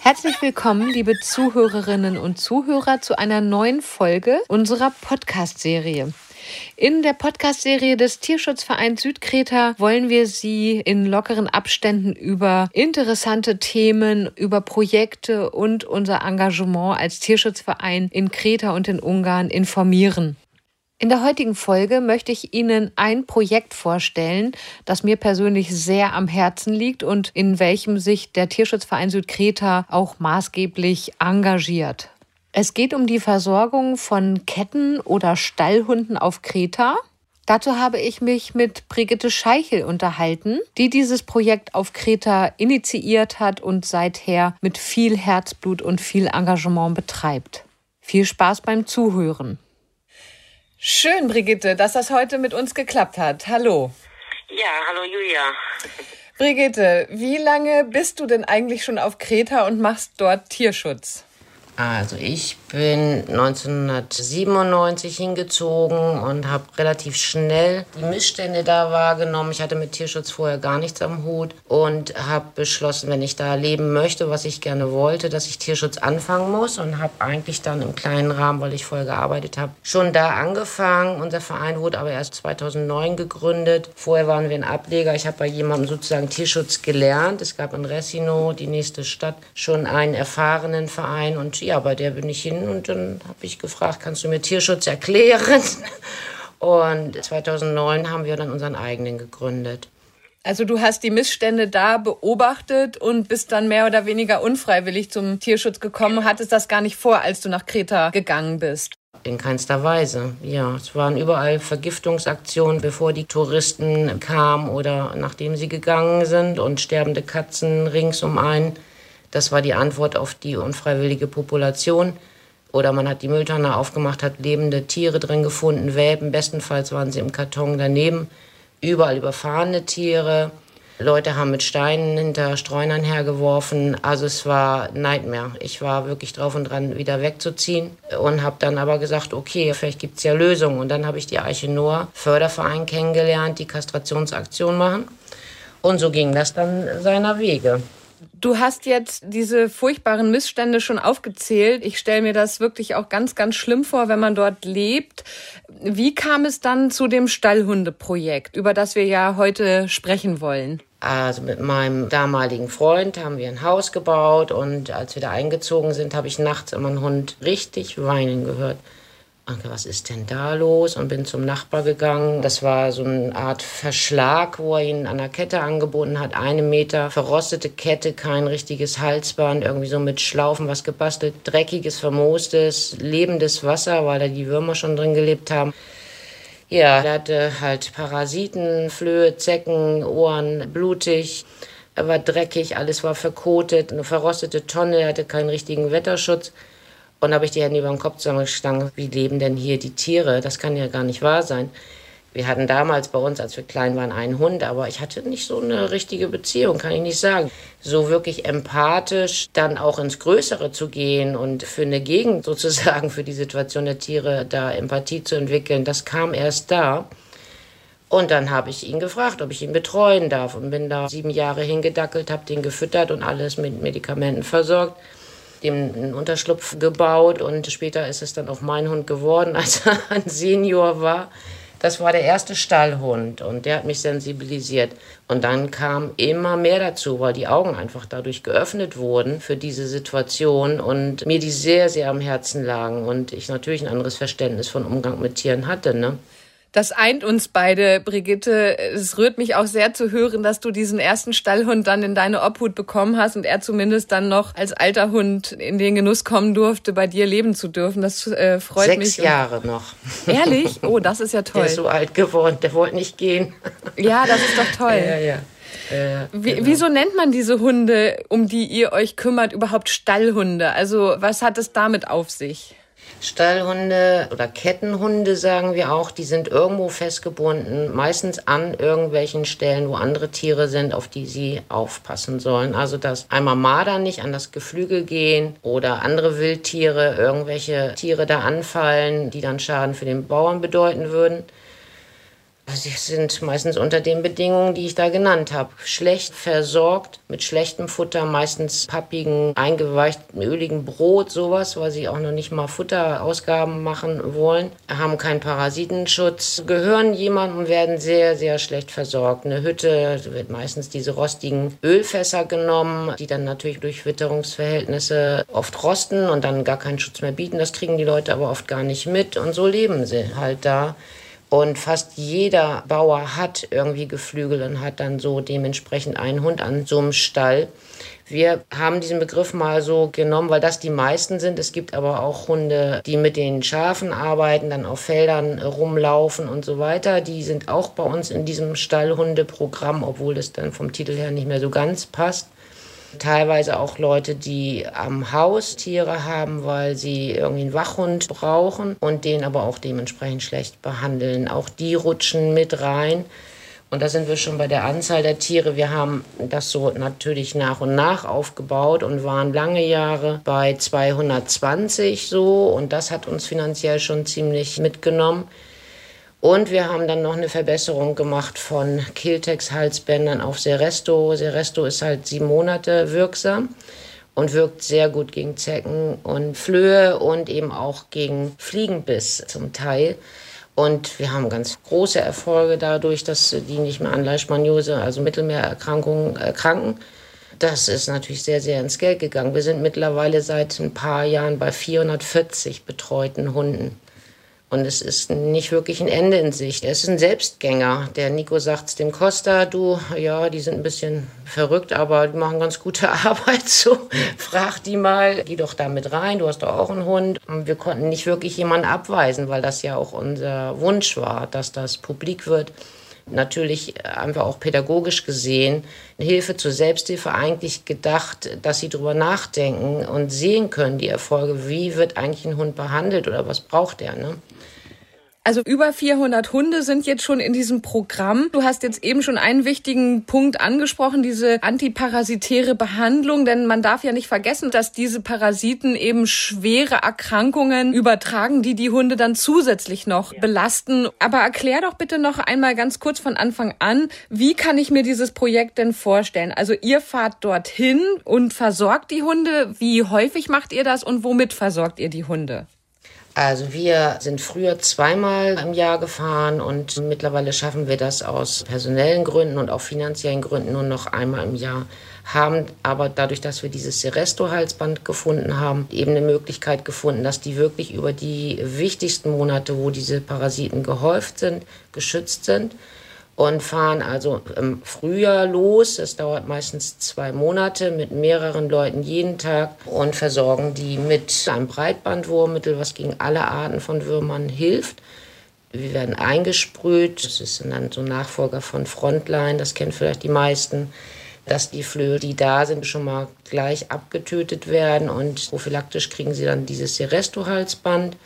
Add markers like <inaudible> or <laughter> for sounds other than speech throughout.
Herzlich willkommen, liebe Zuhörerinnen und Zuhörer, zu einer neuen Folge unserer Podcast-Serie. In der Podcast-Serie des Tierschutzvereins Südkreta wollen wir Sie in lockeren Abständen über interessante Themen, über Projekte und unser Engagement als Tierschutzverein in Kreta und in Ungarn informieren. In der heutigen Folge möchte ich Ihnen ein Projekt vorstellen, das mir persönlich sehr am Herzen liegt und in welchem sich der Tierschutzverein Südkreta auch maßgeblich engagiert. Es geht um die Versorgung von Ketten- oder Stallhunden auf Kreta. Dazu habe ich mich mit Brigitte Scheichel unterhalten, die dieses Projekt auf Kreta initiiert hat und seither mit viel Herzblut und viel Engagement betreibt. Viel Spaß beim Zuhören. Schön, Brigitte, dass das heute mit uns geklappt hat. Hallo. Ja, hallo Julia. Brigitte, wie lange bist du denn eigentlich schon auf Kreta und machst dort Tierschutz? Also ich bin 1997 hingezogen und habe relativ schnell die Missstände da wahrgenommen. Ich hatte mit Tierschutz vorher gar nichts am Hut und habe beschlossen, wenn ich da leben möchte, was ich gerne wollte, dass ich Tierschutz anfangen muss und habe eigentlich dann im kleinen Rahmen, weil ich vorher gearbeitet habe, schon da angefangen. Unser Verein wurde aber erst 2009 gegründet. Vorher waren wir ein Ableger. Ich habe bei jemandem sozusagen Tierschutz gelernt. Es gab in Resino, die nächste Stadt, schon einen erfahrenen Verein und ja, bei der bin ich hin und dann habe ich gefragt, kannst du mir Tierschutz erklären? <laughs> Und 2009 haben wir dann unseren eigenen gegründet. Also du hast die Missstände da beobachtet und bist dann mehr oder weniger unfreiwillig zum Tierschutz gekommen, hattest das gar nicht vor, als du nach Kreta gegangen bist. In keinster Weise. Ja, es waren überall Vergiftungsaktionen, bevor die Touristen kamen oder nachdem sie gegangen sind und sterbende Katzen rings um einen. Das war die Antwort auf die unfreiwillige Population. Oder man hat die Mülltonne aufgemacht, hat lebende Tiere drin gefunden, Welpen. Bestenfalls waren sie im Karton daneben. Überall überfahrene Tiere. Leute haben mit Steinen hinter Streunern hergeworfen. Also es war Nightmare. Ich war wirklich drauf und dran, wieder wegzuziehen. Und habe dann aber gesagt, okay, vielleicht gibt es ja Lösungen. Und dann habe ich die Eiche Noah Förderverein kennengelernt, die Kastrationsaktion machen. Und so ging das dann seiner Wege. Du hast jetzt diese furchtbaren Missstände schon aufgezählt. Ich stelle mir das wirklich auch ganz, ganz schlimm vor, wenn man dort lebt. Wie kam es dann zu dem Stallhundeprojekt, über das wir ja heute sprechen wollen? Also mit meinem damaligen Freund haben wir ein Haus gebaut und als wir da eingezogen sind, habe ich nachts immer einen Hund richtig weinen gehört. Anke, was ist denn da los? Und bin zum Nachbar gegangen. Das war so eine Art Verschlag, wo er ihn an der Kette angeboten hat. Eine Meter verrostete Kette, kein richtiges Halsband, irgendwie so mit Schlaufen was gebastelt. Dreckiges, vermoostes, lebendes Wasser, weil da die Würmer schon drin gelebt haben. Ja, er hatte halt Parasiten, Flöhe, Zecken, Ohren, blutig. Er war dreckig, alles war verkotet, eine verrostete Tonne, er hatte keinen richtigen Wetterschutz. Und habe ich die Hände über den Kopf zusammengestanden. Wie leben denn hier die Tiere? Das kann ja gar nicht wahr sein. Wir hatten damals bei uns, als wir klein waren, einen Hund, aber ich hatte nicht so eine richtige Beziehung, kann ich nicht sagen. So wirklich empathisch dann auch ins Größere zu gehen und für eine Gegend <laughs> sozusagen, für die Situation der Tiere da Empathie zu entwickeln, das kam erst da. Und dann habe ich ihn gefragt, ob ich ihn betreuen darf und bin da sieben Jahre hingedackelt, habe den gefüttert und alles mit Medikamenten versorgt dem einen Unterschlupf gebaut und später ist es dann auch mein Hund geworden, <laughs> als er ein Senior war. Das war der erste Stallhund und der hat mich sensibilisiert. Und dann kam immer mehr dazu, weil die Augen einfach dadurch geöffnet wurden für diese Situation und mir die sehr, sehr am Herzen lagen und ich natürlich ein anderes Verständnis von Umgang mit Tieren hatte. Ne? Das eint uns beide, Brigitte. Es rührt mich auch sehr zu hören, dass du diesen ersten Stallhund dann in deine Obhut bekommen hast und er zumindest dann noch als alter Hund in den Genuss kommen durfte, bei dir leben zu dürfen. Das äh, freut Sechs mich. Sechs Jahre noch. Ehrlich? Oh, das ist ja toll. <laughs> Der ist so alt geworden, der wollte nicht gehen. <laughs> Ja, das ist doch toll. Ja, ja. Äh, Wie, genau. Wieso nennt man diese Hunde, um die ihr euch kümmert, überhaupt Stallhunde? Also was hat es damit auf sich? Stallhunde oder Kettenhunde sagen wir auch, die sind irgendwo festgebunden, meistens an irgendwelchen Stellen, wo andere Tiere sind, auf die sie aufpassen sollen. Also dass einmal Marder nicht an das Geflügel gehen oder andere Wildtiere, irgendwelche Tiere da anfallen, die dann Schaden für den Bauern bedeuten würden. Sie sind meistens unter den Bedingungen, die ich da genannt habe. Schlecht versorgt, mit schlechtem Futter, meistens pappigen, eingeweichten, öligen Brot, sowas, weil sie auch noch nicht mal Futterausgaben machen wollen, haben keinen Parasitenschutz, gehören jemandem und werden sehr, sehr schlecht versorgt. Eine Hütte wird meistens diese rostigen Ölfässer genommen, die dann natürlich durch Witterungsverhältnisse oft rosten und dann gar keinen Schutz mehr bieten. Das kriegen die Leute aber oft gar nicht mit und so leben sie halt da. Und fast jeder Bauer hat irgendwie Geflügel und hat dann so dementsprechend einen Hund an so einem Stall. Wir haben diesen Begriff mal so genommen, weil das die meisten sind. Es gibt aber auch Hunde, die mit den Schafen arbeiten, dann auf Feldern rumlaufen und so weiter. Die sind auch bei uns in diesem Stallhundeprogramm, obwohl das dann vom Titel her nicht mehr so ganz passt. Teilweise auch Leute, die am Haus Tiere haben, weil sie irgendwie einen Wachhund brauchen und den aber auch dementsprechend schlecht behandeln. Auch die rutschen mit rein. Und da sind wir schon bei der Anzahl der Tiere. Wir haben das so natürlich nach und nach aufgebaut und waren lange Jahre bei 220 so. Und das hat uns finanziell schon ziemlich mitgenommen. Und wir haben dann noch eine Verbesserung gemacht von Kiltex-Halsbändern auf Seresto. Seresto ist halt sieben Monate wirksam und wirkt sehr gut gegen Zecken und Flöhe und eben auch gegen Fliegenbiss zum Teil. Und wir haben ganz große Erfolge dadurch, dass die nicht mehr an Leishmaniose, also Mittelmeererkrankungen, erkranken. Das ist natürlich sehr, sehr ins Geld gegangen. Wir sind mittlerweile seit ein paar Jahren bei 440 betreuten Hunden. Und es ist nicht wirklich ein Ende in Sicht. Er ist ein Selbstgänger. Der Nico sagt es dem Costa, du, ja, die sind ein bisschen verrückt, aber die machen ganz gute <laughs> Arbeit. So, frag die mal, geh doch da mit rein, du hast doch auch einen Hund. Und wir konnten nicht wirklich jemanden abweisen, weil das ja auch unser Wunsch war, dass das publik wird natürlich einfach auch pädagogisch gesehen Hilfe zur Selbsthilfe eigentlich gedacht, dass sie darüber nachdenken und sehen können, die Erfolge, wie wird eigentlich ein Hund behandelt oder was braucht er. Ne? Also über 400 Hunde sind jetzt schon in diesem Programm. Du hast jetzt eben schon einen wichtigen Punkt angesprochen, diese antiparasitäre Behandlung, denn man darf ja nicht vergessen, dass diese Parasiten eben schwere Erkrankungen übertragen, die die Hunde dann zusätzlich noch ja. belasten. Aber erklär doch bitte noch einmal ganz kurz von Anfang an, wie kann ich mir dieses Projekt denn vorstellen? Also ihr fahrt dorthin und versorgt die Hunde. Wie häufig macht ihr das und womit versorgt ihr die Hunde? Also wir sind früher zweimal im Jahr gefahren und mittlerweile schaffen wir das aus personellen Gründen und auch finanziellen Gründen nur noch einmal im Jahr. Haben aber dadurch, dass wir dieses Seresto-Halsband gefunden haben, eben eine Möglichkeit gefunden, dass die wirklich über die wichtigsten Monate, wo diese Parasiten gehäuft sind, geschützt sind und fahren also im Frühjahr los. Es dauert meistens zwei Monate mit mehreren Leuten jeden Tag und versorgen die mit einem Breitbandwurmmittel, was gegen alle Arten von Würmern hilft. Wir werden eingesprüht. Das ist dann so ein Nachfolger von Frontline. Das kennen vielleicht die meisten dass die Flöhe, die da sind, schon mal gleich abgetötet werden und prophylaktisch kriegen sie dann dieses Seresto-Halsband.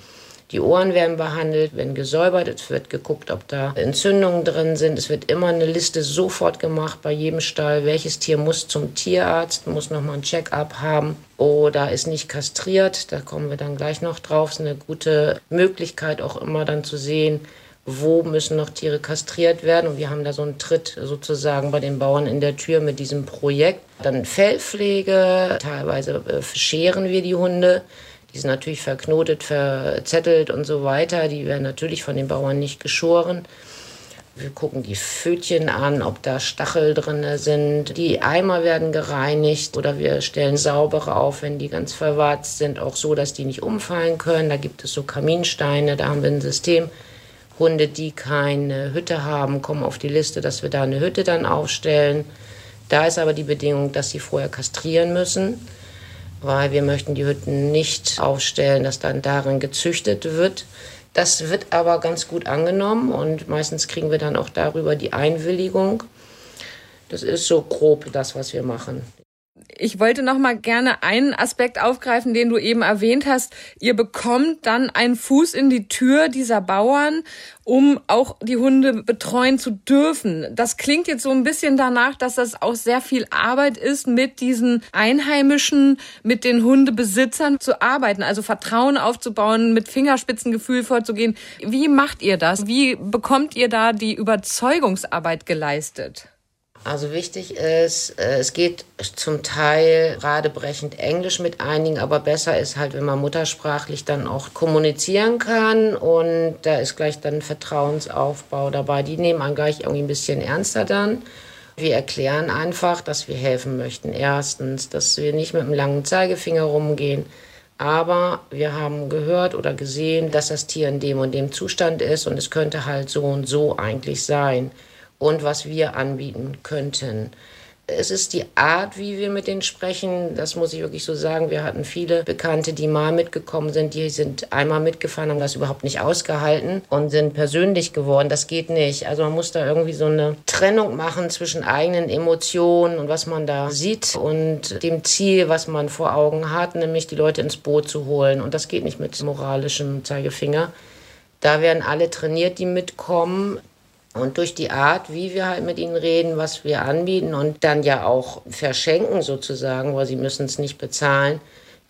Die Ohren werden behandelt, werden gesäubert, es wird geguckt, ob da Entzündungen drin sind. Es wird immer eine Liste sofort gemacht bei jedem Stall, welches Tier muss zum Tierarzt, muss nochmal ein Check-up haben oder ist nicht kastriert. Da kommen wir dann gleich noch drauf. Es ist eine gute Möglichkeit auch immer dann zu sehen, wo müssen noch Tiere kastriert werden. Und wir haben da so einen Tritt sozusagen bei den Bauern in der Tür mit diesem Projekt. Dann Fellpflege, teilweise äh, scheren wir die Hunde. Die sind natürlich verknotet, verzettelt und so weiter. Die werden natürlich von den Bauern nicht geschoren. Wir gucken die Pfötchen an, ob da Stachel drin sind. Die Eimer werden gereinigt oder wir stellen saubere auf, wenn die ganz verwarzt sind, auch so, dass die nicht umfallen können. Da gibt es so Kaminsteine, da haben wir ein System. Hunde, die keine Hütte haben, kommen auf die Liste, dass wir da eine Hütte dann aufstellen. Da ist aber die Bedingung, dass sie vorher kastrieren müssen weil wir möchten die Hütten nicht aufstellen, dass dann darin gezüchtet wird. Das wird aber ganz gut angenommen und meistens kriegen wir dann auch darüber die Einwilligung. Das ist so grob das, was wir machen. Ich wollte noch mal gerne einen Aspekt aufgreifen, den du eben erwähnt hast. Ihr bekommt dann einen Fuß in die Tür dieser Bauern, um auch die Hunde betreuen zu dürfen. Das klingt jetzt so ein bisschen danach, dass das auch sehr viel Arbeit ist, mit diesen Einheimischen, mit den Hundebesitzern zu arbeiten, also Vertrauen aufzubauen, mit Fingerspitzengefühl vorzugehen. Wie macht ihr das? Wie bekommt ihr da die Überzeugungsarbeit geleistet? Also wichtig ist, äh, es geht zum Teil radebrechend Englisch mit einigen, aber besser ist halt, wenn man muttersprachlich dann auch kommunizieren kann und da ist gleich dann Vertrauensaufbau dabei. Die nehmen einen gleich irgendwie ein bisschen ernster dann. Wir erklären einfach, dass wir helfen möchten. Erstens, dass wir nicht mit einem langen Zeigefinger rumgehen, aber wir haben gehört oder gesehen, dass das Tier in dem und dem Zustand ist und es könnte halt so und so eigentlich sein und was wir anbieten könnten. Es ist die Art, wie wir mit denen sprechen. Das muss ich wirklich so sagen. Wir hatten viele Bekannte, die mal mitgekommen sind. Die sind einmal mitgefahren, haben das überhaupt nicht ausgehalten und sind persönlich geworden. Das geht nicht. Also man muss da irgendwie so eine Trennung machen zwischen eigenen Emotionen und was man da sieht und dem Ziel, was man vor Augen hat, nämlich die Leute ins Boot zu holen. Und das geht nicht mit moralischem Zeigefinger. Da werden alle trainiert, die mitkommen. Und durch die Art, wie wir halt mit ihnen reden, was wir anbieten und dann ja auch verschenken sozusagen, weil sie müssen es nicht bezahlen,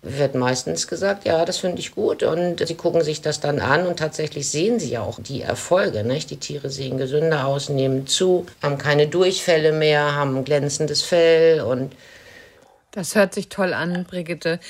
wird meistens gesagt, ja, das finde ich gut und sie gucken sich das dann an und tatsächlich sehen sie ja auch die Erfolge. Nicht? Die Tiere sehen gesünder aus, nehmen zu, haben keine Durchfälle mehr, haben ein glänzendes Fell und das hört sich toll an, Brigitte.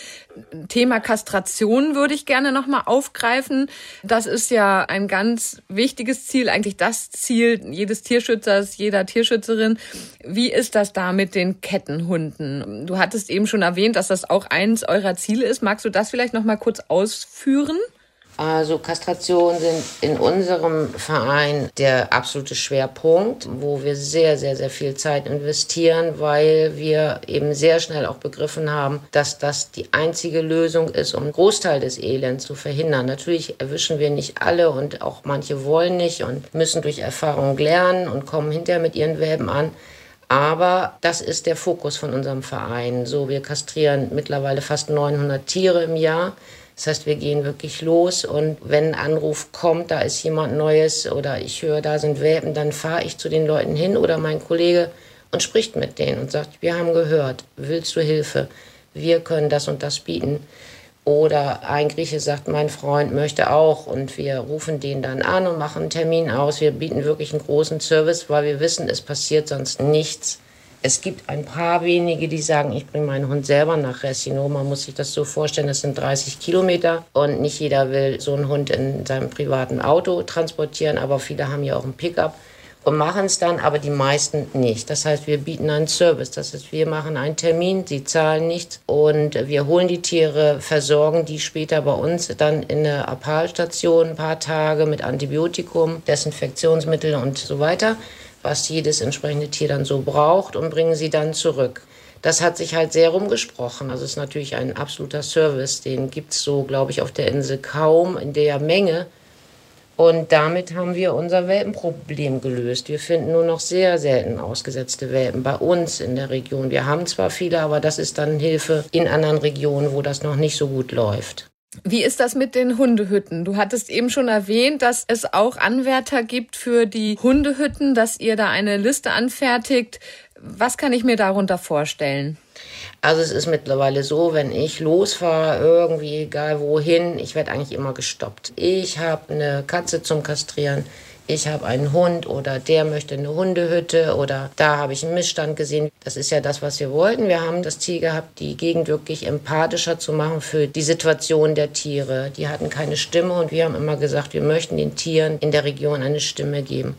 Thema Kastration würde ich gerne nochmal aufgreifen. Das ist ja ein ganz wichtiges Ziel, eigentlich das Ziel jedes Tierschützers, jeder Tierschützerin. Wie ist das da mit den Kettenhunden? Du hattest eben schon erwähnt, dass das auch eins eurer Ziele ist. Magst du das vielleicht nochmal kurz ausführen? Also Kastrationen sind in unserem Verein der absolute Schwerpunkt, wo wir sehr, sehr, sehr viel Zeit investieren, weil wir eben sehr schnell auch begriffen haben, dass das die einzige Lösung ist, um einen Großteil des Elends zu verhindern. Natürlich erwischen wir nicht alle und auch manche wollen nicht und müssen durch Erfahrung lernen und kommen hinterher mit ihren Welpen an. Aber das ist der Fokus von unserem Verein. So, wir kastrieren mittlerweile fast 900 Tiere im Jahr. Das heißt, wir gehen wirklich los und wenn ein Anruf kommt, da ist jemand Neues oder ich höre, da sind Welpen, dann fahre ich zu den Leuten hin oder mein Kollege und spricht mit denen und sagt, wir haben gehört, willst du Hilfe? Wir können das und das bieten. Oder ein Grieche sagt, mein Freund möchte auch und wir rufen den dann an und machen einen Termin aus. Wir bieten wirklich einen großen Service, weil wir wissen, es passiert sonst nichts. Es gibt ein paar wenige, die sagen, ich bringe meinen Hund selber nach Resino. Man muss sich das so vorstellen, das sind 30 Kilometer und nicht jeder will so einen Hund in seinem privaten Auto transportieren, aber viele haben ja auch einen Pickup und machen es dann, aber die meisten nicht. Das heißt, wir bieten einen Service. Das heißt, wir machen einen Termin, sie zahlen nichts und wir holen die Tiere, versorgen die später bei uns dann in der Appalstation ein paar Tage mit Antibiotikum, Desinfektionsmittel und so weiter was jedes entsprechende Tier dann so braucht und bringen sie dann zurück. Das hat sich halt sehr rumgesprochen. Also es ist natürlich ein absoluter Service. Den gibt es so, glaube ich, auf der Insel kaum in der Menge. Und damit haben wir unser Welpenproblem gelöst. Wir finden nur noch sehr selten ausgesetzte Welpen bei uns in der Region. Wir haben zwar viele, aber das ist dann Hilfe in anderen Regionen, wo das noch nicht so gut läuft. Wie ist das mit den Hundehütten? Du hattest eben schon erwähnt, dass es auch Anwärter gibt für die Hundehütten, dass ihr da eine Liste anfertigt. Was kann ich mir darunter vorstellen? Also es ist mittlerweile so, wenn ich losfahre, irgendwie egal wohin, ich werde eigentlich immer gestoppt. Ich habe eine Katze zum Kastrieren ich habe einen Hund oder der möchte eine Hundehütte oder da habe ich einen Missstand gesehen. Das ist ja das, was wir wollten. Wir haben das Ziel gehabt, die Gegend wirklich empathischer zu machen für die Situation der Tiere. Die hatten keine Stimme und wir haben immer gesagt, wir möchten den Tieren in der Region eine Stimme geben.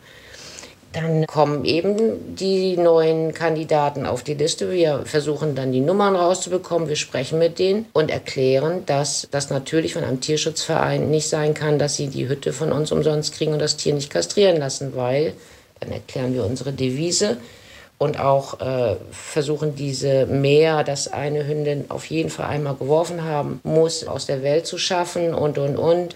Dann kommen eben die neuen Kandidaten auf die Liste. Wir versuchen dann die Nummern rauszubekommen. Wir sprechen mit denen und erklären, dass das natürlich von einem Tierschutzverein nicht sein kann, dass sie die Hütte von uns umsonst kriegen und das Tier nicht kastrieren lassen, weil dann erklären wir unsere Devise und auch äh, versuchen diese Mehr, das eine Hündin auf jeden Fall einmal geworfen haben muss, aus der Welt zu schaffen und und und.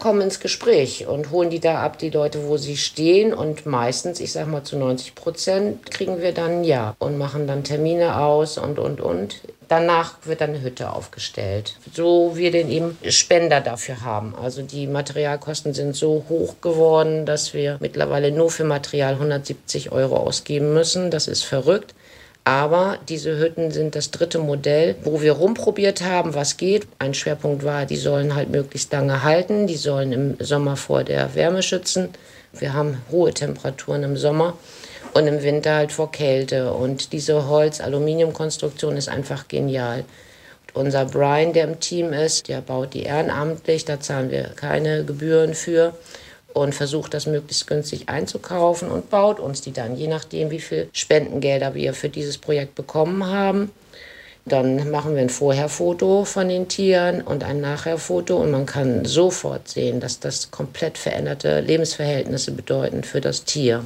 Kommen ins Gespräch und holen die da ab, die Leute, wo sie stehen. Und meistens, ich sag mal zu 90 Prozent, kriegen wir dann Ja und machen dann Termine aus und, und, und. Danach wird dann eine Hütte aufgestellt, so wir den eben Spender dafür haben. Also die Materialkosten sind so hoch geworden, dass wir mittlerweile nur für Material 170 Euro ausgeben müssen. Das ist verrückt. Aber diese Hütten sind das dritte Modell, wo wir rumprobiert haben, was geht. Ein Schwerpunkt war, die sollen halt möglichst lange halten, die sollen im Sommer vor der Wärme schützen. Wir haben hohe Temperaturen im Sommer und im Winter halt vor Kälte. Und diese Holz-Aluminium-Konstruktion ist einfach genial. Und unser Brian, der im Team ist, der baut die ehrenamtlich, da zahlen wir keine Gebühren für und versucht das möglichst günstig einzukaufen und baut uns die dann, je nachdem, wie viel Spendengelder wir für dieses Projekt bekommen haben. Dann machen wir ein Vorherfoto von den Tieren und ein Nachherfoto und man kann sofort sehen, dass das komplett veränderte Lebensverhältnisse bedeuten für das Tier.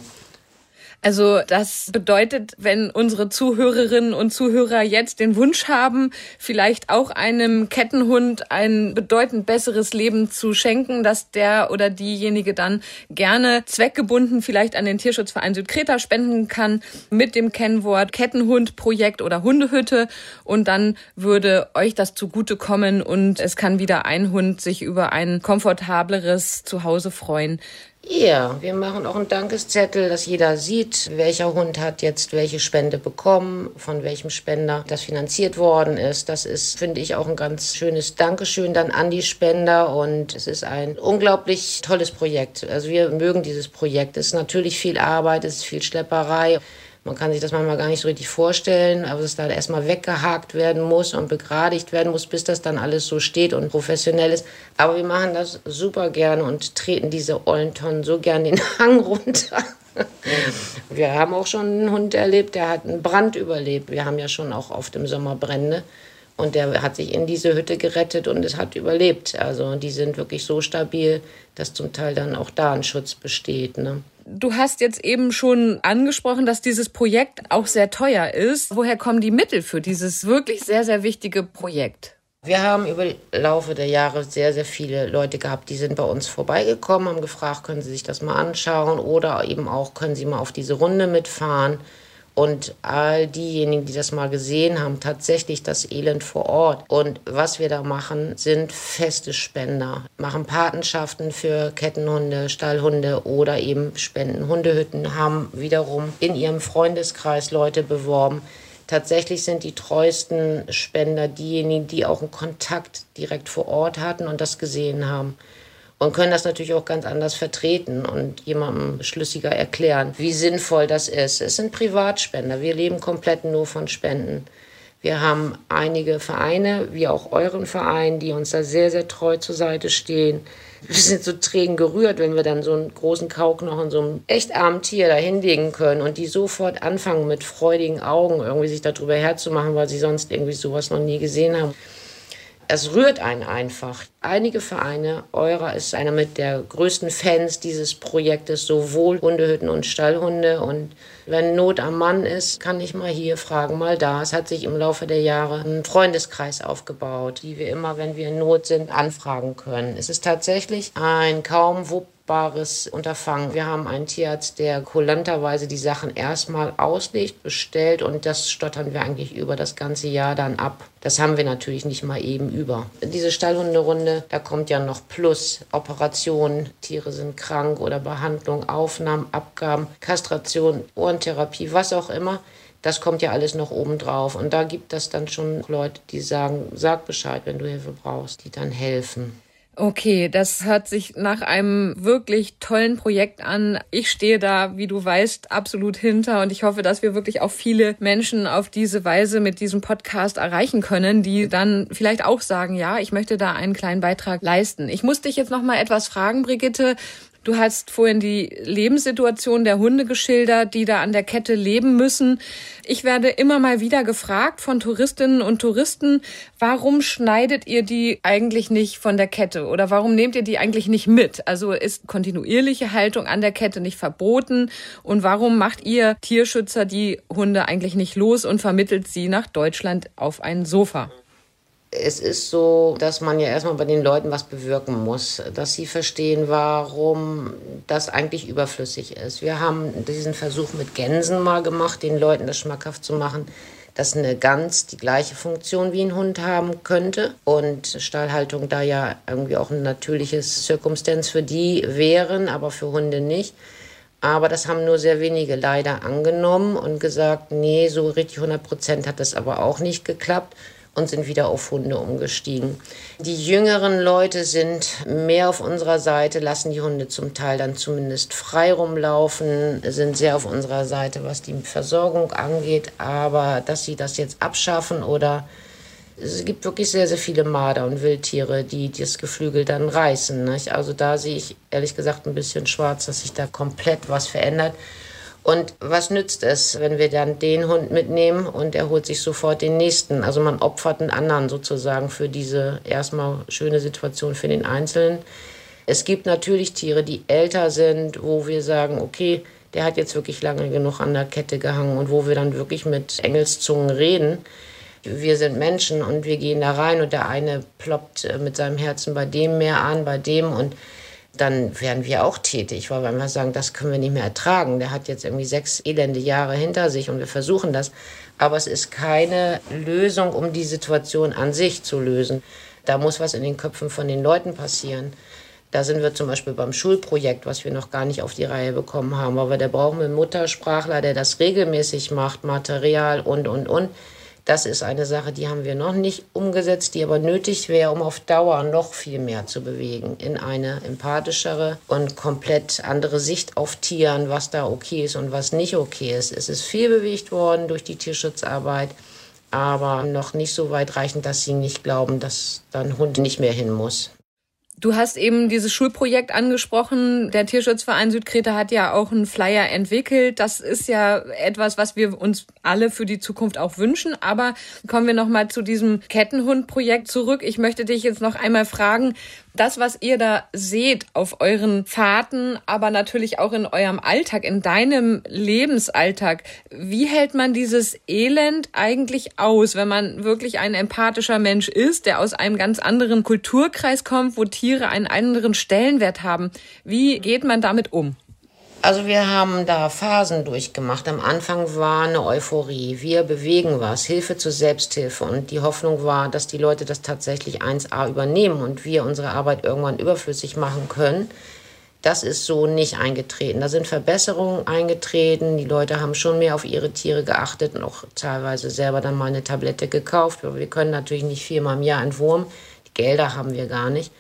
Also das bedeutet, wenn unsere Zuhörerinnen und Zuhörer jetzt den Wunsch haben, vielleicht auch einem Kettenhund ein bedeutend besseres Leben zu schenken, dass der oder diejenige dann gerne zweckgebunden vielleicht an den Tierschutzverein Südkreta spenden kann mit dem Kennwort Kettenhundprojekt oder Hundehütte und dann würde euch das zugutekommen und es kann wieder ein Hund sich über ein komfortableres Zuhause freuen. Ja, wir machen auch einen Dankeszettel, dass jeder sieht, welcher Hund hat jetzt welche Spende bekommen, von welchem Spender das finanziert worden ist. Das ist, finde ich, auch ein ganz schönes Dankeschön dann an die Spender und es ist ein unglaublich tolles Projekt. Also wir mögen dieses Projekt. Es ist natürlich viel Arbeit, es ist viel Schlepperei. Man kann sich das manchmal gar nicht so richtig vorstellen, aber es da erstmal weggehakt werden muss und begradigt werden muss, bis das dann alles so steht und professionell ist. Aber wir machen das super gerne und treten diese ollen Tonnen so gern den <laughs> Hang runter. Wir haben auch schon einen Hund erlebt, der hat einen Brand überlebt. Wir haben ja schon auch oft im Sommer Brände. Und der hat sich in diese Hütte gerettet und es hat überlebt. Also die sind wirklich so stabil, dass zum Teil dann auch da ein Schutz besteht. Ne? Du hast jetzt eben schon angesprochen, dass dieses Projekt auch sehr teuer ist. Woher kommen die Mittel für dieses wirklich sehr, sehr wichtige Projekt? Wir haben über Laufe der Jahre sehr, sehr viele Leute gehabt, die sind bei uns vorbeigekommen, haben gefragt, können Sie sich das mal anschauen oder eben auch, können Sie mal auf diese Runde mitfahren. Und all diejenigen, die das mal gesehen haben, tatsächlich das Elend vor Ort. Und was wir da machen, sind feste Spender. Machen Patenschaften für Kettenhunde, Stallhunde oder eben spenden Hundehütten, haben wiederum in ihrem Freundeskreis Leute beworben. Tatsächlich sind die treuesten Spender diejenigen, die auch einen Kontakt direkt vor Ort hatten und das gesehen haben und können das natürlich auch ganz anders vertreten und jemandem schlüssiger erklären, wie sinnvoll das ist. Es sind Privatspender. Wir leben komplett nur von Spenden. Wir haben einige Vereine, wie auch euren Verein, die uns da sehr, sehr treu zur Seite stehen. Wir sind so Tränen gerührt, wenn wir dann so einen großen Kauknochen so einem echt armen Tier da hinlegen können und die sofort anfangen mit freudigen Augen irgendwie sich darüber herzumachen, weil sie sonst irgendwie sowas noch nie gesehen haben es rührt einen einfach. Einige Vereine, eurer ist einer mit der größten Fans dieses Projektes, sowohl Hundehütten und Stallhunde. Und wenn Not am Mann ist, kann ich mal hier fragen, mal da. Es hat sich im Laufe der Jahre ein Freundeskreis aufgebaut, die wir immer, wenn wir in Not sind, anfragen können. Es ist tatsächlich ein kaum wupp Bares Unterfangen. Wir haben einen Tierarzt, der kulanterweise die Sachen erstmal auslegt, bestellt und das stottern wir eigentlich über das ganze Jahr dann ab. Das haben wir natürlich nicht mal eben über. Diese Stallhunderunde, da kommt ja noch Plus Operationen, Tiere sind krank oder Behandlung, Aufnahmen, Abgaben, Kastration, Ohrentherapie, was auch immer. Das kommt ja alles noch oben drauf. Und da gibt es dann schon Leute, die sagen, sag Bescheid, wenn du Hilfe brauchst, die dann helfen. Okay, das hört sich nach einem wirklich tollen Projekt an. Ich stehe da, wie du weißt, absolut hinter und ich hoffe, dass wir wirklich auch viele Menschen auf diese Weise mit diesem Podcast erreichen können, die dann vielleicht auch sagen, ja, ich möchte da einen kleinen Beitrag leisten. Ich muss dich jetzt noch mal etwas fragen, Brigitte. Du hast vorhin die Lebenssituation der Hunde geschildert, die da an der Kette leben müssen. Ich werde immer mal wieder gefragt von Touristinnen und Touristen, warum schneidet ihr die eigentlich nicht von der Kette oder warum nehmt ihr die eigentlich nicht mit? Also ist kontinuierliche Haltung an der Kette nicht verboten und warum macht ihr Tierschützer die Hunde eigentlich nicht los und vermittelt sie nach Deutschland auf ein Sofa? Es ist so, dass man ja erstmal bei den Leuten was bewirken muss, dass sie verstehen, warum das eigentlich überflüssig ist. Wir haben diesen Versuch mit Gänsen mal gemacht, den Leuten das schmackhaft zu machen, dass eine Gans die gleiche Funktion wie ein Hund haben könnte und Stallhaltung da ja irgendwie auch ein natürliches Zirkumstanz für die wären, aber für Hunde nicht. Aber das haben nur sehr wenige leider angenommen und gesagt, nee, so richtig 100 Prozent hat das aber auch nicht geklappt und sind wieder auf Hunde umgestiegen. Die jüngeren Leute sind mehr auf unserer Seite, lassen die Hunde zum Teil dann zumindest frei rumlaufen, sind sehr auf unserer Seite, was die Versorgung angeht. Aber dass sie das jetzt abschaffen oder es gibt wirklich sehr, sehr viele Marder und Wildtiere, die das Geflügel dann reißen. Nicht? Also da sehe ich ehrlich gesagt ein bisschen schwarz, dass sich da komplett was verändert. Und was nützt es, wenn wir dann den Hund mitnehmen und er holt sich sofort den nächsten? Also man opfert einen anderen sozusagen für diese erstmal schöne Situation für den Einzelnen. Es gibt natürlich Tiere, die älter sind, wo wir sagen, okay, der hat jetzt wirklich lange genug an der Kette gehangen und wo wir dann wirklich mit Engelszungen reden. Wir sind Menschen und wir gehen da rein und der eine ploppt mit seinem Herzen bei dem mehr an, bei dem und dann werden wir auch tätig, weil wir einfach sagen, das können wir nicht mehr ertragen. Der hat jetzt irgendwie sechs elende Jahre hinter sich und wir versuchen das. Aber es ist keine Lösung, um die Situation an sich zu lösen. Da muss was in den Köpfen von den Leuten passieren. Da sind wir zum Beispiel beim Schulprojekt, was wir noch gar nicht auf die Reihe bekommen haben. Aber da brauchen wir einen Muttersprachler, der das regelmäßig macht, Material und, und, und. Das ist eine Sache, die haben wir noch nicht umgesetzt, die aber nötig wäre, um auf Dauer noch viel mehr zu bewegen in eine empathischere und komplett andere Sicht auf Tieren, was da okay ist und was nicht okay ist. Es ist viel bewegt worden durch die Tierschutzarbeit, aber noch nicht so weit reichend, dass sie nicht glauben, dass dann Hund nicht mehr hin muss. Du hast eben dieses Schulprojekt angesprochen. Der Tierschutzverein Südkreta hat ja auch einen Flyer entwickelt. Das ist ja etwas, was wir uns alle für die Zukunft auch wünschen. Aber kommen wir noch mal zu diesem Kettenhund-Projekt zurück. Ich möchte dich jetzt noch einmal fragen, das, was ihr da seht auf euren Fahrten, aber natürlich auch in eurem Alltag, in deinem Lebensalltag, wie hält man dieses Elend eigentlich aus, wenn man wirklich ein empathischer Mensch ist, der aus einem ganz anderen Kulturkreis kommt, wo Tiere einen anderen Stellenwert haben? Wie geht man damit um? Also wir haben da Phasen durchgemacht. Am Anfang war eine Euphorie. Wir bewegen was, Hilfe zur Selbsthilfe. Und die Hoffnung war, dass die Leute das tatsächlich 1a übernehmen und wir unsere Arbeit irgendwann überflüssig machen können. Das ist so nicht eingetreten. Da sind Verbesserungen eingetreten. Die Leute haben schon mehr auf ihre Tiere geachtet und auch teilweise selber dann mal eine Tablette gekauft. Aber wir können natürlich nicht viermal im Jahr entwurmen. Die Gelder haben wir gar nicht.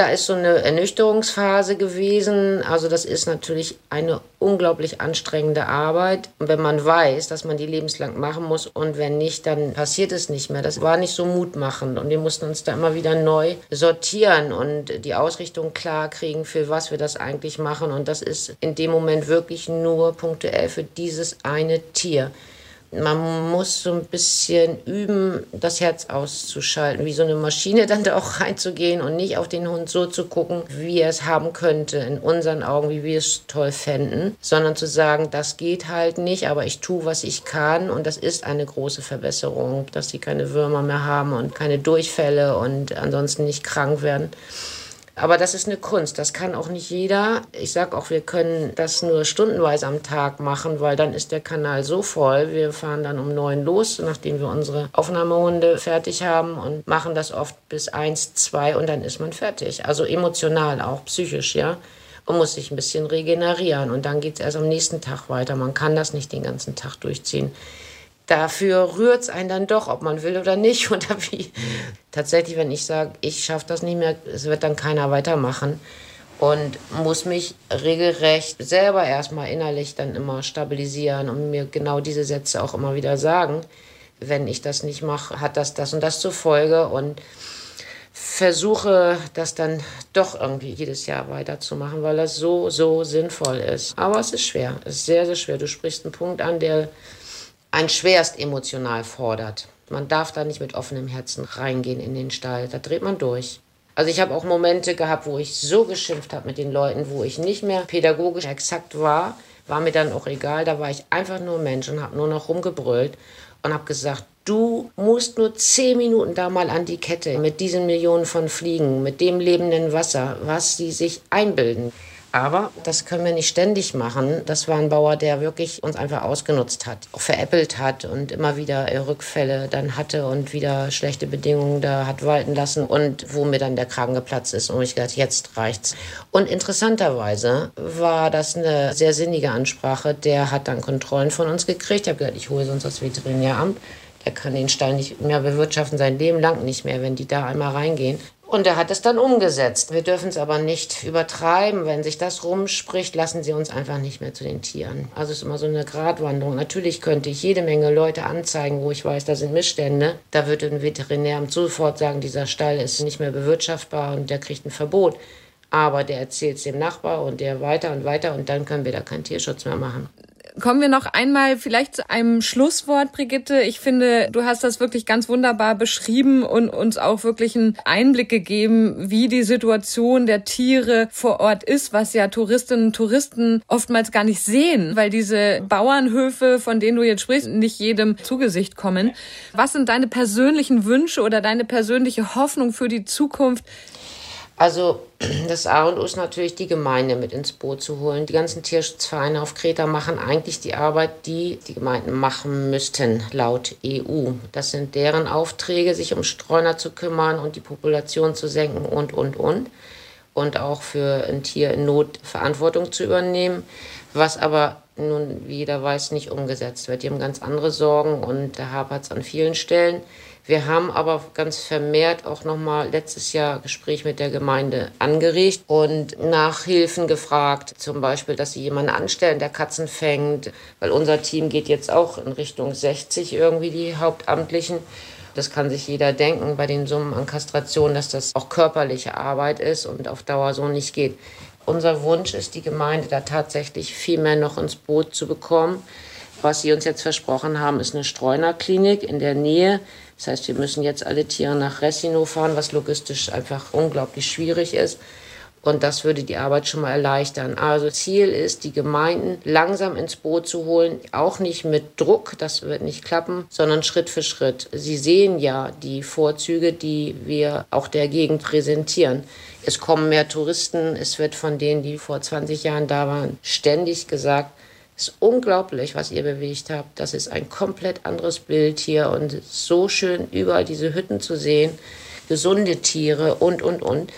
Da ist so eine Ernüchterungsphase gewesen. Also das ist natürlich eine unglaublich anstrengende Arbeit. Und wenn man weiß, dass man die lebenslang machen muss und wenn nicht, dann passiert es nicht mehr. Das war nicht so mutmachend und wir mussten uns da immer wieder neu sortieren und die Ausrichtung klar kriegen, für was wir das eigentlich machen. Und das ist in dem Moment wirklich nur punktuell für dieses eine Tier man muss so ein bisschen üben, das Herz auszuschalten, wie so eine Maschine dann <laughs> da auch reinzugehen und nicht auf den Hund so zu gucken, wie er es haben könnte, in unseren Augen, wie wir es toll fänden, sondern zu sagen, das geht halt nicht, aber ich tue, was ich kann und das ist eine große Verbesserung, dass sie keine Würmer mehr haben und keine Durchfälle und ansonsten nicht krank werden. Aber das ist eine Kunst, das kann auch nicht jeder. Ich sage auch, wir können das nur stundenweise am Tag machen, weil dann ist der Kanal so voll. Wir fahren dann um neun los, nachdem wir unsere Aufnahmehunde fertig haben und machen das oft bis eins, zwei und dann ist man fertig. Also emotional auch, psychisch, ja. Man muss sich ein bisschen regenerieren und dann geht es erst am nächsten Tag weiter. Man kann das nicht den ganzen Tag durchziehen dafür rührt es einen dann doch, ob man will oder nicht. <laughs> Oder wie. Tatsächlich, wenn ich sage, ich schaffe das nicht mehr, es wird dann keiner weitermachen. Und muss mich regelrecht selber erstmal innerlich dann immer stabilisieren und mir genau diese Sätze auch immer wieder sagen. Wenn ich das nicht mache, hat das das und das zur Folge. Und versuche das dann doch irgendwie jedes Jahr weiterzumachen, weil das so, so sinnvoll ist. Aber es ist schwer, es ist sehr, sehr schwer. Du sprichst einen Punkt an, der ein schwerst emotional fordert. Man darf da nicht mit offenem Herzen reingehen in den Stall. Da dreht man durch. Also ich habe auch Momente gehabt, wo ich so geschimpft habe mit den Leuten, wo ich nicht mehr pädagogisch exakt war, war mir dann auch egal. Da war ich einfach nur Mensch und habe nur noch rumgebrüllt und habe gesagt, Du musst nur zehn Minuten da mal an die Kette mit diesen Millionen von Fliegen, mit dem lebenden Wasser, was sie sich einbilden. Aber das können wir nicht ständig machen. Das war ein Bauer, der wirklich uns einfach ausgenutzt hat, auch veräppelt hat und immer wieder Rückfälle dann hatte und wieder schlechte Bedingungen da hat walten lassen und wo mir dann der Kragen geplatzt ist und ich gesagt, jetzt reicht's. Und interessanterweise war das eine sehr sinnige Ansprache. Der hat dann Kontrollen von uns gekriegt. Ich habe gesagt, ich hole sonst das Veterinäramt. Der kann den Stall nicht mehr bewirtschaften, sein Leben lang nicht mehr, wenn die da einmal reingehen. Und er hat es dann umgesetzt. Wir dürfen es aber nicht übertreiben. Wenn sich das rumspricht, lassen sie uns einfach nicht mehr zu den Tieren. Also es ist immer so eine Gratwanderung. Natürlich könnte ich jede Menge Leute anzeigen, wo ich weiß, da sind Missstände. Da würde ein Veterinär sofort sagen, dieser Stall ist nicht mehr bewirtschaftbar und der kriegt ein Verbot. Aber der erzählt es dem Nachbar und der weiter und weiter und dann können wir da keinen Tierschutz mehr machen. Kommen wir noch einmal vielleicht zu einem Schlusswort, Brigitte. Ich finde, du hast das wirklich ganz wunderbar beschrieben und uns auch wirklich einen Einblick gegeben, wie die Situation der Tiere vor Ort ist, was ja Touristinnen und Touristen oftmals gar nicht sehen, weil diese Bauernhöfe, von denen du jetzt sprichst, nicht jedem zu Gesicht kommen. Was sind deine persönlichen Wünsche oder deine persönliche Hoffnung für die Zukunft? Also <clears throat> das A und O ist natürlich die Gemeinde mit ins Boot zu holen. Die ganzen Tierschutzvereine auf Kreta machen eigentlich die Arbeit, die die Gemeinden machen müssten, laut EU. Das sind deren Aufträge, sich um Streuner zu kümmern und die Population zu senken und, und, und. Und auch für ein Tier in Not Verantwortung zu übernehmen, was aber nun, wie jeder weiß, nicht umgesetzt wird. Die haben ganz andere Sorgen und da hapert es an vielen Stellen. Wir haben aber ganz vermehrt auch nochmal letztes Jahr Gespräch mit der Gemeinde angeregt und nach Hilfen gefragt. Zum Beispiel, dass sie jemanden anstellen, der Katzen fängt, weil unser Team geht jetzt auch in Richtung 60 irgendwie, die Hauptamtlichen. Das kann sich jeder denken bei den Summen an Kastration, dass das auch körperliche Arbeit ist und auf Dauer so nicht geht. Unser Wunsch ist, die Gemeinde da tatsächlich viel mehr noch ins Boot zu bekommen. Was sie uns jetzt versprochen haben, ist eine Streunerklinik in der Nähe das heißt, wir müssen jetzt alle Tiere nach Resino fahren, was logistisch einfach unglaublich schwierig ist. Und das würde die Arbeit schon mal erleichtern. Also Ziel ist, die Gemeinden langsam ins Boot zu holen, auch nicht mit Druck, das wird nicht klappen, sondern Schritt für Schritt. Sie sehen ja die Vorzüge, die wir auch der Gegend präsentieren. Es kommen mehr Touristen, es wird von denen, die vor 20 Jahren da waren, ständig gesagt, es ist unglaublich, was ihr bewegt habt. Das ist ein komplett anderes Bild hier und so schön, überall diese Hütten zu sehen, gesunde Tiere und, und, und.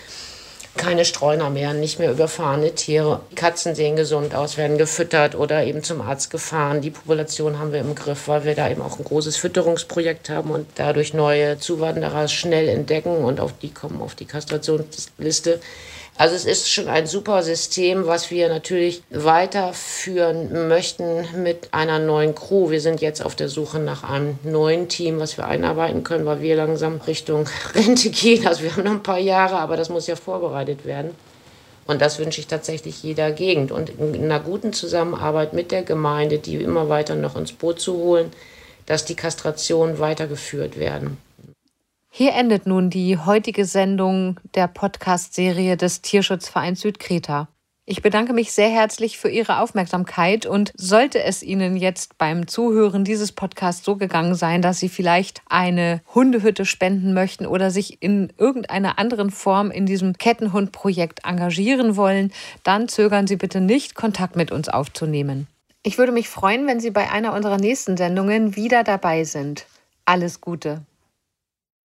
Keine Streuner mehr, nicht mehr überfahrene Tiere. Katzen sehen gesund aus, werden gefüttert oder eben zum Arzt gefahren. Die Population haben wir im Griff, weil wir da eben auch ein großes Fütterungsprojekt haben und dadurch neue Zuwanderer schnell entdecken und auf die kommen auf die Kastrationsliste. Also es ist schon ein super System, was wir natürlich weiterführen möchten mit einer neuen Crew. Wir sind jetzt auf der Suche nach einem neuen Team, was wir einarbeiten können, weil wir langsam Richtung <laughs> Rente gehen. Also wir haben noch ein paar Jahre, aber das muss ja vorbereitet werden. Und das wünsche ich tatsächlich jeder Gegend. Und in einer guten Zusammenarbeit mit der Gemeinde, die immer weiter noch ins Boot zu holen, dass die Kastrationen weitergeführt werden. Hier endet nun die heutige Sendung der Podcast-Serie des Tierschutzvereins Südkreta. Ich bedanke mich sehr herzlich für Ihre Aufmerksamkeit und sollte es Ihnen jetzt beim Zuhören dieses Podcasts so gegangen sein, dass Sie vielleicht eine Hundehütte spenden möchten oder sich in irgendeiner anderen Form in diesem Kettenhund-Projekt engagieren wollen, dann zögern Sie bitte nicht, Kontakt mit uns aufzunehmen. Ich würde mich freuen, wenn Sie bei einer unserer nächsten Sendungen wieder dabei sind. Alles Gute.